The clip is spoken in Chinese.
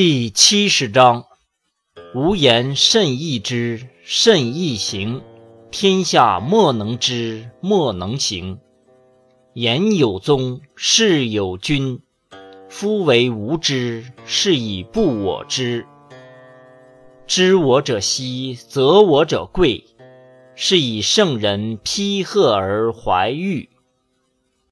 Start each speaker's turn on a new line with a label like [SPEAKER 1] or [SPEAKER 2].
[SPEAKER 1] 第七十章：无言甚易知，甚易行。天下莫能知，莫能行。言有宗，事有君。夫为无知，是以不我知。知我者希，则我者贵。是以圣人批贺而怀玉。